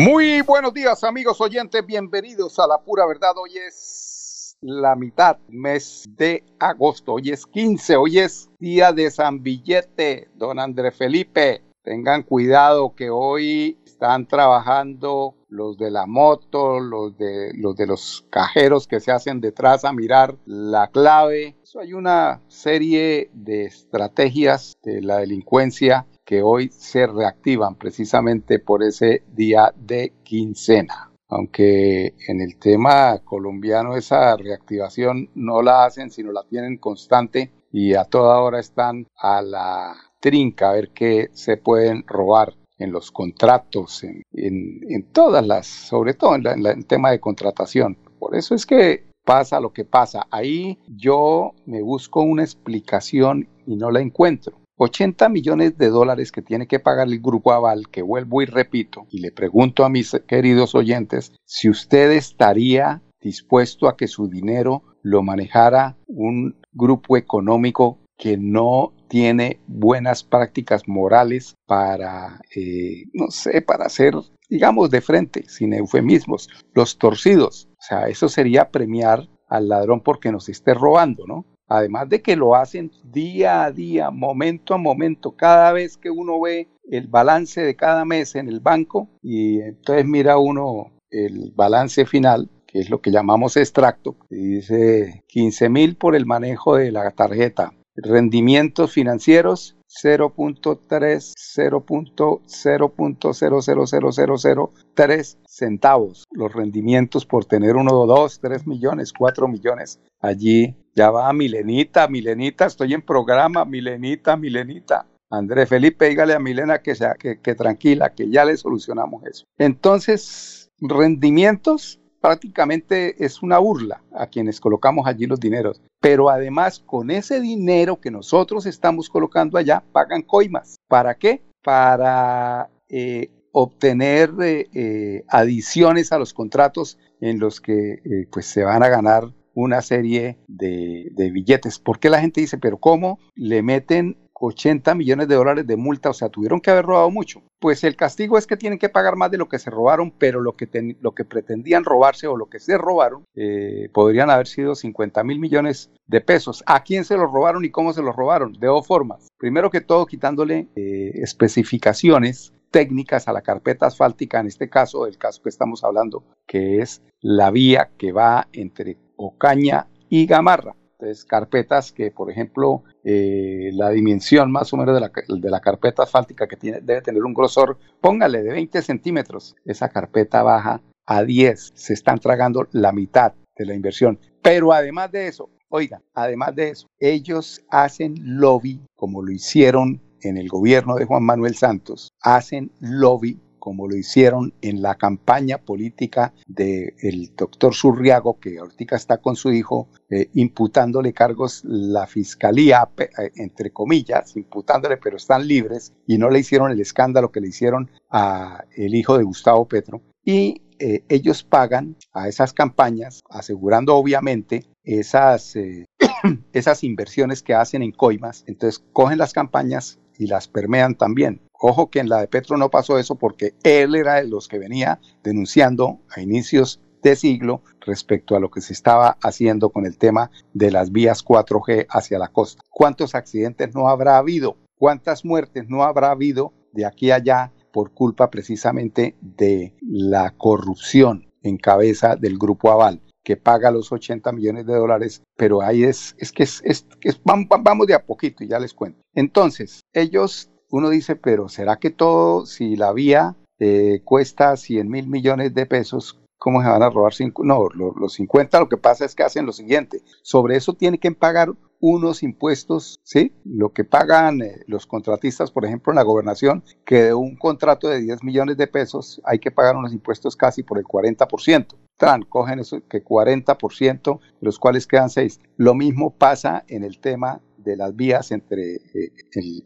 Muy buenos días amigos oyentes, bienvenidos a la pura verdad. Hoy es la mitad mes de agosto. Hoy es 15, hoy es día de San Billete, don André Felipe. Tengan cuidado que hoy están trabajando los de la moto, los de los de los cajeros que se hacen detrás a mirar la clave. Eso hay una serie de estrategias de la delincuencia que hoy se reactivan precisamente por ese día de quincena aunque en el tema colombiano esa reactivación no la hacen, sino la tienen constante y a toda hora están a la trinca a ver qué se pueden robar en los contratos, en, todas las, sobre todo en, en el tema de contratación. Por eso es que pasa lo que pasa. Ahí yo me busco una explicación y no la encuentro. 80 millones de dólares que tiene que pagar el Grupo Aval, que vuelvo y repito, y le pregunto a mis queridos oyentes si usted estaría dispuesto a que su dinero lo manejara un grupo económico que no tiene buenas prácticas morales para, eh, no sé, para hacer, digamos, de frente, sin eufemismos, los torcidos. O sea, eso sería premiar al ladrón porque nos esté robando, ¿no? Además de que lo hacen día a día, momento a momento, cada vez que uno ve el balance de cada mes en el banco y entonces mira uno el balance final, que es lo que llamamos extracto, y dice 15 mil por el manejo de la tarjeta, rendimientos financieros 0.3, 0.0000003 centavos. Los rendimientos por tener uno, dos, tres millones, cuatro millones allí. Ya va, Milenita, Milenita, estoy en programa, Milenita, Milenita. André Felipe, dígale a Milena que, sea, que, que tranquila, que ya le solucionamos eso. Entonces, rendimientos prácticamente es una burla a quienes colocamos allí los dineros. Pero además, con ese dinero que nosotros estamos colocando allá, pagan coimas. ¿Para qué? Para eh, obtener eh, eh, adiciones a los contratos en los que pues se van a ganar una serie de, de billetes. ¿Por qué la gente dice, pero cómo le meten 80 millones de dólares de multa, o sea, tuvieron que haber robado mucho. Pues el castigo es que tienen que pagar más de lo que se robaron, pero lo que, lo que pretendían robarse o lo que se robaron eh, podrían haber sido 50 mil millones de pesos. ¿A quién se los robaron y cómo se los robaron? De dos formas. Primero que todo, quitándole eh, especificaciones técnicas a la carpeta asfáltica, en este caso, el caso que estamos hablando, que es la vía que va entre Ocaña y Gamarra. Entonces, carpetas que, por ejemplo, eh, la dimensión más o menos de la, de la carpeta asfáltica que tiene, debe tener un grosor, póngale de 20 centímetros. Esa carpeta baja a 10. Se están tragando la mitad de la inversión. Pero además de eso, oigan, además de eso, ellos hacen lobby, como lo hicieron en el gobierno de Juan Manuel Santos, hacen lobby como lo hicieron en la campaña política del doctor Surriago, que ahorita está con su hijo, eh, imputándole cargos la fiscalía, eh, entre comillas, imputándole, pero están libres, y no le hicieron el escándalo que le hicieron a el hijo de Gustavo Petro. Y eh, ellos pagan a esas campañas, asegurando obviamente esas, esas inversiones que hacen en coimas. Entonces cogen las campañas y las permean también. Ojo que en la de Petro no pasó eso porque él era de los que venía denunciando a inicios de siglo respecto a lo que se estaba haciendo con el tema de las vías 4G hacia la costa. ¿Cuántos accidentes no habrá habido? ¿Cuántas muertes no habrá habido de aquí a allá por culpa precisamente de la corrupción en cabeza del grupo Aval? que paga los 80 millones de dólares, pero ahí es, es que es, es, vamos de a poquito y ya les cuento. Entonces, ellos uno dice, pero ¿será que todo, si la vía eh, cuesta 100 mil millones de pesos, ¿cómo se van a robar? Cinco? No, los 50 lo que pasa es que hacen lo siguiente. Sobre eso tienen que pagar unos impuestos, ¿sí? Lo que pagan eh, los contratistas, por ejemplo, en la gobernación, que de un contrato de 10 millones de pesos hay que pagar unos impuestos casi por el 40%. Tran, cogen eso que 40%, los cuales quedan 6. Lo mismo pasa en el tema de las vías entre, eh,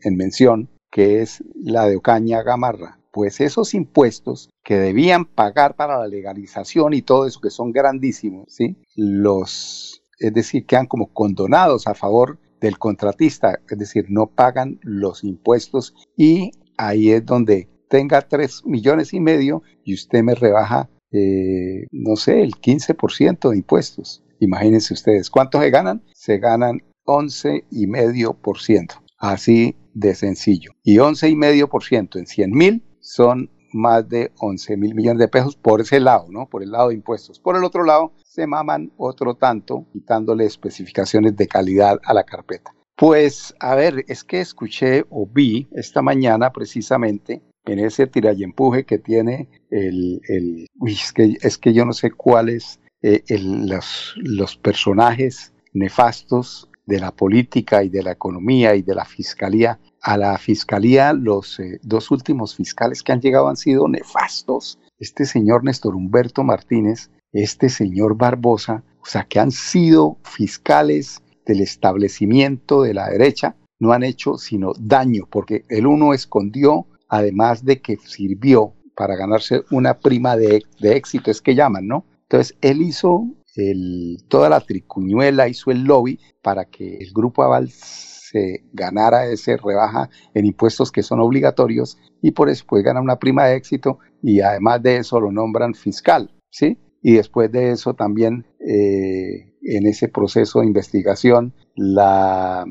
en mención, que es la de Ocaña Gamarra pues esos impuestos que debían pagar para la legalización y todo eso, que son grandísimos, ¿sí? Los, es decir, quedan como condonados a favor del contratista, es decir, no pagan los impuestos y ahí es donde tenga tres millones y medio y usted me rebaja, eh, no sé, el 15% de impuestos. Imagínense ustedes, ¿cuánto se ganan? Se ganan 11 y medio por ciento. Así de sencillo. Y 11 y medio por ciento en 100 mil son más de 11 mil millones de pesos por ese lado, ¿no? Por el lado de impuestos. Por el otro lado, se maman otro tanto, quitándole especificaciones de calidad a la carpeta. Pues, a ver, es que escuché o vi esta mañana precisamente en ese tira y empuje que tiene el, el es, que, es que yo no sé cuáles eh, los, los personajes nefastos de la política y de la economía y de la fiscalía a la fiscalía, los eh, dos últimos fiscales que han llegado han sido nefastos. Este señor Néstor Humberto Martínez, este señor Barbosa, o sea, que han sido fiscales del establecimiento de la derecha, no han hecho sino daño, porque el uno escondió, además de que sirvió para ganarse una prima de, éxito, es que llaman, ¿no? Entonces, él hizo el, toda la tricuñuela, hizo el lobby para que el grupo Aval se ganara ese rebaja en impuestos que son obligatorios y por eso puede ganar una prima de éxito y además de eso lo nombran fiscal, ¿sí? Y después de eso también eh, en ese proceso de investigación la,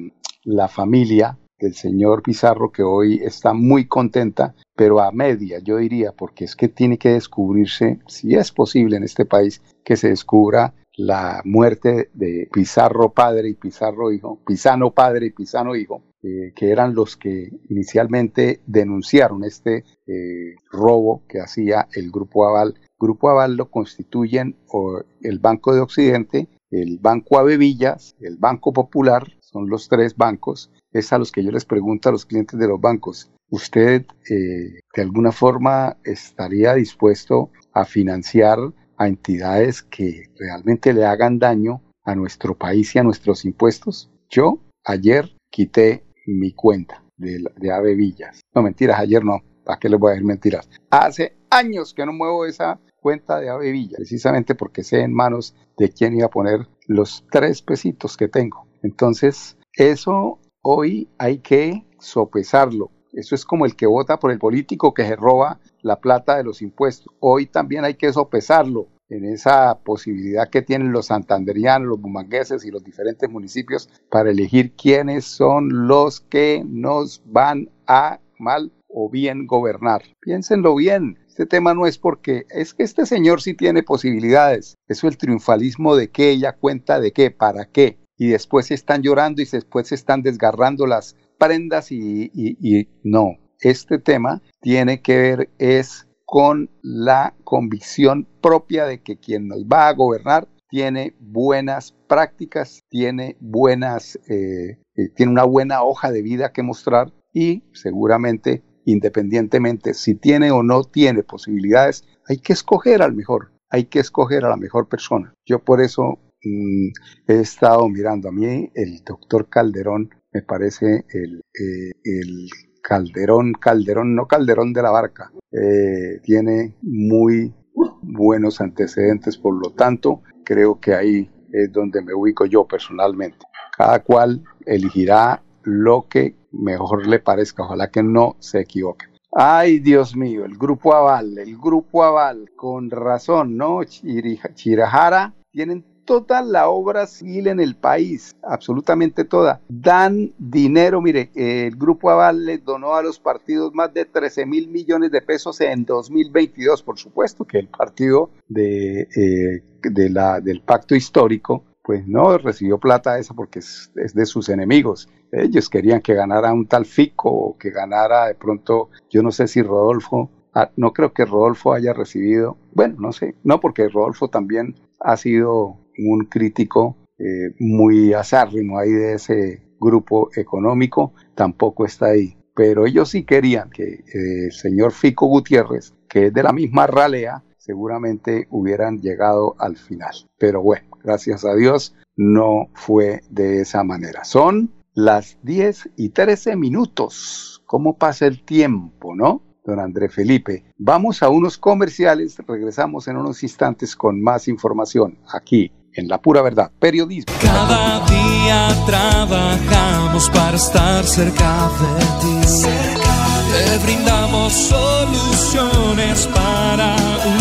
la familia del señor Pizarro que hoy está muy contenta, pero a media, yo diría, porque es que tiene que descubrirse, si es posible en este país, que se descubra la muerte de Pizarro padre y Pizarro hijo, Pisano padre y Pisano hijo, eh, que eran los que inicialmente denunciaron este eh, robo que hacía el Grupo Aval. Grupo Aval lo constituyen el Banco de Occidente, el Banco Avevillas, el Banco Popular, son los tres bancos. Es a los que yo les pregunto a los clientes de los bancos, ¿usted eh, de alguna forma estaría dispuesto a financiar a entidades que realmente le hagan daño a nuestro país y a nuestros impuestos. Yo ayer quité mi cuenta de, de Ave Villas. No, mentiras, ayer no. ¿Para qué les voy a decir mentiras? Hace años que no muevo esa cuenta de Ave Villas, precisamente porque sé en manos de quién iba a poner los tres pesitos que tengo. Entonces, eso hoy hay que sopesarlo. Eso es como el que vota por el político que se roba la plata de los impuestos. Hoy también hay que sopesarlo en esa posibilidad que tienen los santanderianos, los bumangueses y los diferentes municipios para elegir quiénes son los que nos van a mal o bien gobernar. Piénsenlo bien. Este tema no es porque es que este señor sí tiene posibilidades. Eso el triunfalismo de qué, ella cuenta de qué, para qué. Y después están llorando y después se están desgarrando las prendas y, y no. Este tema tiene que ver es con la convicción propia de que quien nos va a gobernar tiene buenas prácticas, tiene buenas, eh, eh, tiene una buena hoja de vida que mostrar y seguramente, independientemente si tiene o no tiene posibilidades, hay que escoger al mejor, hay que escoger a la mejor persona. Yo por eso he estado mirando a mí, el doctor Calderón me parece el, eh, Calderón, Calderón, no Calderón de la Barca, eh, tiene muy buenos antecedentes, por lo tanto, creo que ahí es donde me ubico yo personalmente. Cada cual elegirá lo que mejor le parezca, ojalá que no se equivoque. Ay, Dios mío, el grupo Aval, el grupo Aval, con razón, ¿no? Chirajara tienen toda la obra civil en el país, absolutamente toda. Dan dinero, mire, el Grupo Aval le donó a los partidos más de 13 mil millones de pesos en 2022, por supuesto que el partido de, eh, del pacto histórico pues no recibió plata esa porque es, es, de sus enemigos. Ellos querían que ganara un tal Fico o que ganara de pronto, yo no sé si Rodolfo, ah, no creo que Rodolfo haya recibido, bueno, no sé, no porque Rodolfo también ha sido un crítico eh, muy azárrimo ahí de ese grupo económico, tampoco está ahí. Pero ellos sí querían que eh, el señor Fico Gutiérrez, que es de la misma ralea, seguramente hubieran llegado al final. Pero bueno, gracias a Dios no fue de esa manera. Son las 10 y 13 minutos. ¿Cómo pasa el tiempo, no? Don André Felipe. Vamos a unos comerciales, regresamos en unos instantes con más información aquí en La Pura Verdad, periodismo. Cada día trabajamos para estar cerca de ti. Te brindamos soluciones para un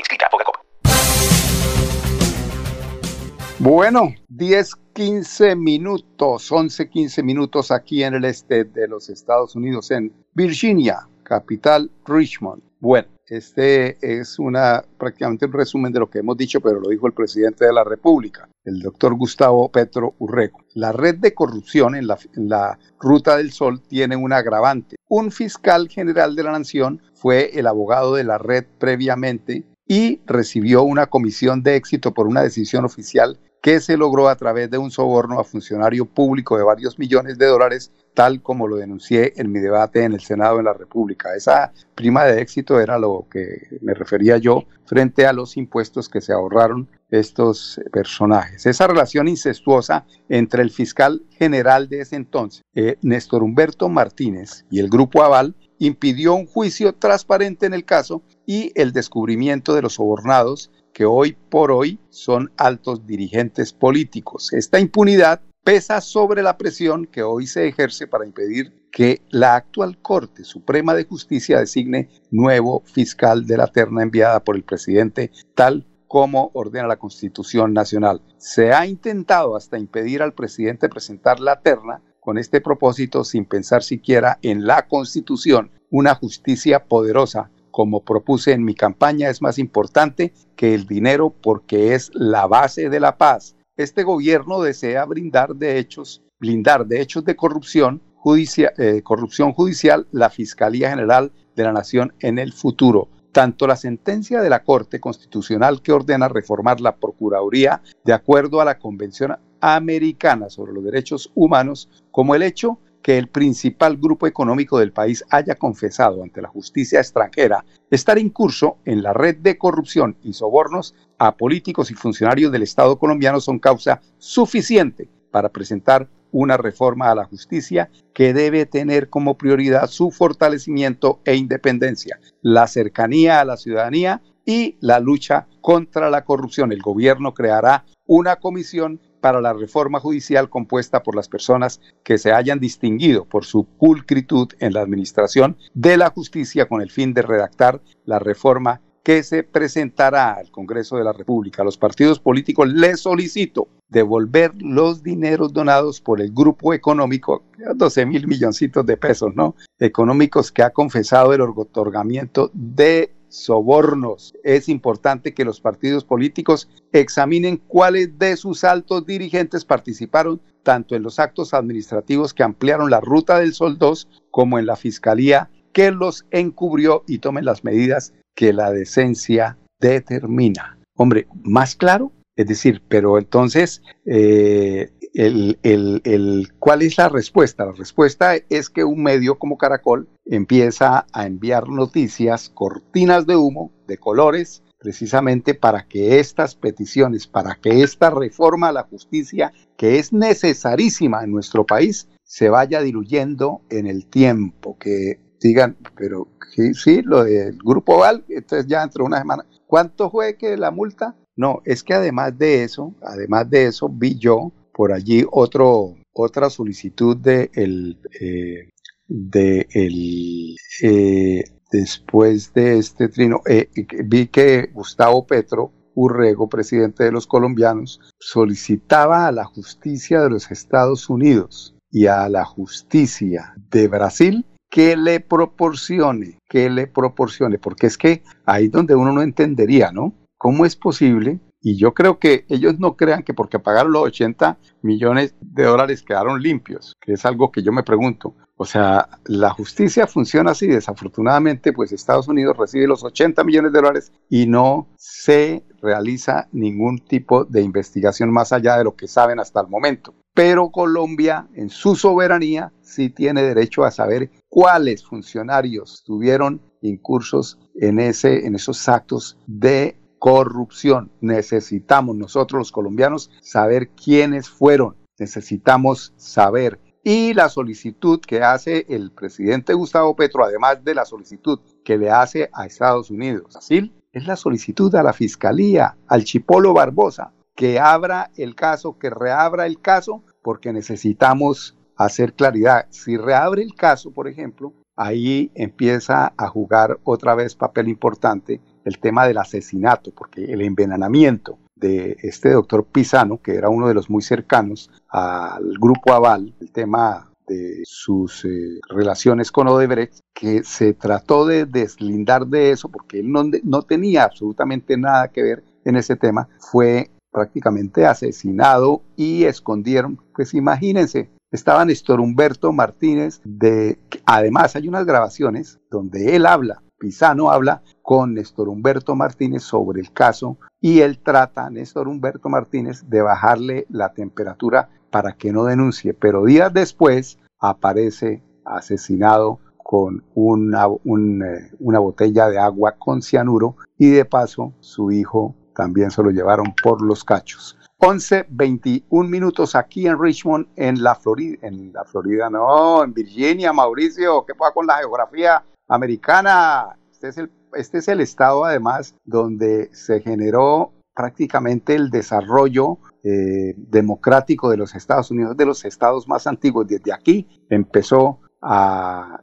Bueno, 10, 15 minutos, 11, 15 minutos aquí en el este de los Estados Unidos, en Virginia, capital Richmond. Bueno, este es una prácticamente un resumen de lo que hemos dicho, pero lo dijo el presidente de la República, el doctor Gustavo Petro Urreco. La red de corrupción en la, en la Ruta del Sol tiene un agravante. Un fiscal general de la Nación fue el abogado de la red previamente y recibió una comisión de éxito por una decisión oficial que se logró a través de un soborno a funcionario público de varios millones de dólares, tal como lo denuncié en mi debate en el Senado de la República. Esa prima de éxito era lo que me refería yo frente a los impuestos que se ahorraron estos personajes. Esa relación incestuosa entre el fiscal general de ese entonces, eh, Néstor Humberto Martínez, y el grupo Aval impidió un juicio transparente en el caso y el descubrimiento de los sobornados que hoy por hoy son altos dirigentes políticos. Esta impunidad pesa sobre la presión que hoy se ejerce para impedir que la actual Corte Suprema de Justicia designe nuevo fiscal de la terna enviada por el presidente, tal como ordena la Constitución Nacional. Se ha intentado hasta impedir al presidente presentar la terna con este propósito sin pensar siquiera en la Constitución, una justicia poderosa como propuse en mi campaña, es más importante que el dinero porque es la base de la paz. Este gobierno desea brindar de hechos, blindar de hechos de corrupción, eh, corrupción judicial la Fiscalía General de la Nación en el futuro. Tanto la sentencia de la Corte Constitucional que ordena reformar la Procuraduría de acuerdo a la Convención Americana sobre los Derechos Humanos, como el hecho que el principal grupo económico del país haya confesado ante la justicia extranjera estar incurso en la red de corrupción y sobornos a políticos y funcionarios del Estado colombiano son causa suficiente para presentar una reforma a la justicia que debe tener como prioridad su fortalecimiento e independencia, la cercanía a la ciudadanía y la lucha contra la corrupción. El gobierno creará una comisión para la reforma judicial compuesta por las personas que se hayan distinguido por su pulcritud en la administración de la justicia con el fin de redactar la reforma que se presentará al Congreso de la República. A los partidos políticos les solicito devolver los dineros donados por el grupo económico, 12 mil milloncitos de pesos, ¿no? Económicos que ha confesado el otorgamiento de sobornos. Es importante que los partidos políticos examinen cuáles de sus altos dirigentes participaron tanto en los actos administrativos que ampliaron la ruta del Sol 2 como en la Fiscalía que los encubrió y tomen las medidas que la decencia determina. Hombre, más claro, es decir, pero entonces, eh, el, el, ¿cuál es la respuesta? La respuesta es que un medio como Caracol empieza a enviar noticias, cortinas de humo, de colores, precisamente para que estas peticiones, para que esta reforma a la justicia, que es necesarísima en nuestro país, se vaya diluyendo en el tiempo, que digan, pero sí, sí, lo del grupo Val, entonces ya entre una semana, ¿cuánto fue que la multa? No, es que además de eso, además de eso, vi yo por allí otro, otra solicitud de el, eh, de el, eh, después de este trino, eh, vi que Gustavo Petro Urrego, presidente de los colombianos, solicitaba a la justicia de los Estados Unidos y a la justicia de Brasil que le proporcione, que le proporcione, porque es que ahí donde uno no entendería, ¿no? ¿Cómo es posible? Y yo creo que ellos no crean que porque pagaron los 80 millones de dólares quedaron limpios, que es algo que yo me pregunto. O sea, la justicia funciona así. Desafortunadamente, pues Estados Unidos recibe los 80 millones de dólares y no se realiza ningún tipo de investigación más allá de lo que saben hasta el momento. Pero Colombia, en su soberanía, sí tiene derecho a saber cuáles funcionarios tuvieron incursos en, ese, en esos actos de corrupción. Necesitamos nosotros los colombianos saber quiénes fueron. Necesitamos saber. Y la solicitud que hace el presidente Gustavo Petro, además de la solicitud que le hace a Estados Unidos, así es la solicitud a la Fiscalía, al Chipolo Barbosa, que abra el caso, que reabra el caso, porque necesitamos hacer claridad. Si reabre el caso, por ejemplo, ahí empieza a jugar otra vez papel importante el tema del asesinato, porque el envenenamiento de este doctor Pisano, que era uno de los muy cercanos al grupo Aval, el tema de sus eh, relaciones con Odebrecht, que se trató de deslindar de eso porque él no, no tenía absolutamente nada que ver en ese tema, fue prácticamente asesinado y escondieron, pues imagínense, estaba Néstor Humberto Martínez, de, además hay unas grabaciones donde él habla, Pisano habla con Néstor Humberto Martínez sobre el caso y él trata, Néstor Humberto Martínez, de bajarle la temperatura para que no denuncie, pero días después aparece asesinado con una, eh, una botella de agua con cianuro y de paso su hijo también se lo llevaron por los cachos. 11, 21 minutos aquí en Richmond, en la Florida, en la Florida, no, en Virginia, Mauricio, ¿qué pasa con la geografía americana? Este es el, este estado además donde se generó prácticamente el desarrollo eh, democrático de los Estados Unidos, de los estados más antiguos. Desde aquí empezó a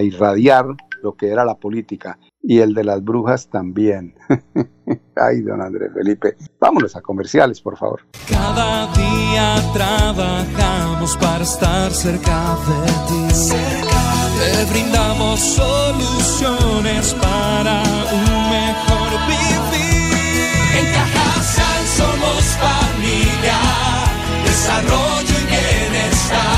irradiar lo que era la política y el de las brujas también. Ay, don Andrés Felipe, vámonos a comerciales, por favor. Cada día trabajamos para estar cerca de ti. Te brindamos soluciones para un mejor vivir. En Cajasal somos familia, desarrollo y bienestar.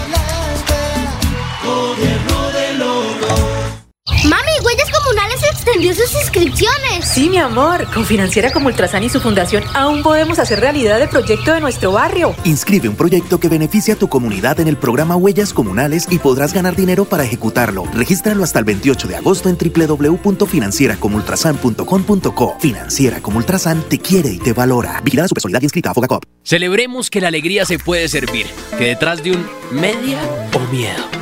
Mami, huellas comunales extendidas vendió sus inscripciones. Sí, mi amor. Con Financiera como Ultrasan y su fundación aún podemos hacer realidad el proyecto de nuestro barrio. Inscribe un proyecto que beneficie a tu comunidad en el programa Huellas Comunales y podrás ganar dinero para ejecutarlo. Regístralo hasta el 28 de agosto en www.financieracomultrasan.com.co. Financiera como Ultrasan te quiere y te valora. Vigilada su personalidad inscrita a Fogacop. Celebremos que la alegría se puede servir, que detrás de un media o miedo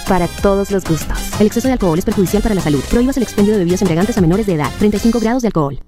para todos los gustos. El exceso de alcohol es perjudicial para la salud. Prohíbas el expendio de bebidas embriagantes a menores de edad. 35 grados de alcohol.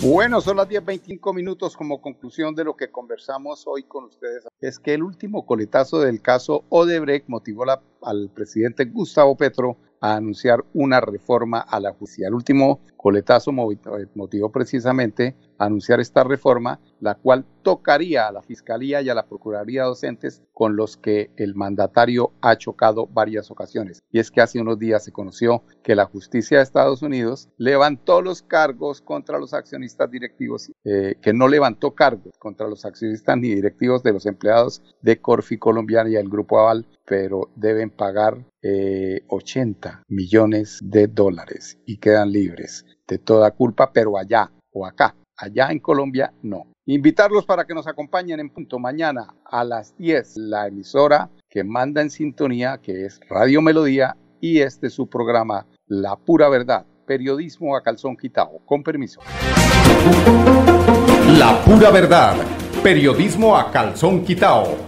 Bueno, son las 10.25 minutos como conclusión de lo que conversamos hoy con ustedes. Es que el último coletazo del caso Odebrecht motivó al presidente Gustavo Petro a anunciar una reforma a la justicia. El último coletazo eh, motivó precisamente anunciar esta reforma, la cual tocaría a la Fiscalía y a la Procuraduría Docentes con los que el mandatario ha chocado varias ocasiones. Y es que hace unos días se conoció que la justicia de Estados Unidos levantó los cargos contra los accionistas directivos, eh, que no levantó cargos contra los accionistas ni directivos de los empleados de Corfi Colombiana y el Grupo Aval, pero deben pagar eh, 80 millones de dólares y quedan libres de toda culpa, pero allá o acá, allá en Colombia no. Invitarlos para que nos acompañen en punto mañana a las 10, la emisora que manda en sintonía, que es Radio Melodía, y este es su programa La Pura Verdad, periodismo a calzón quitado. Con permiso. La pura verdad. Periodismo a calzón quitao.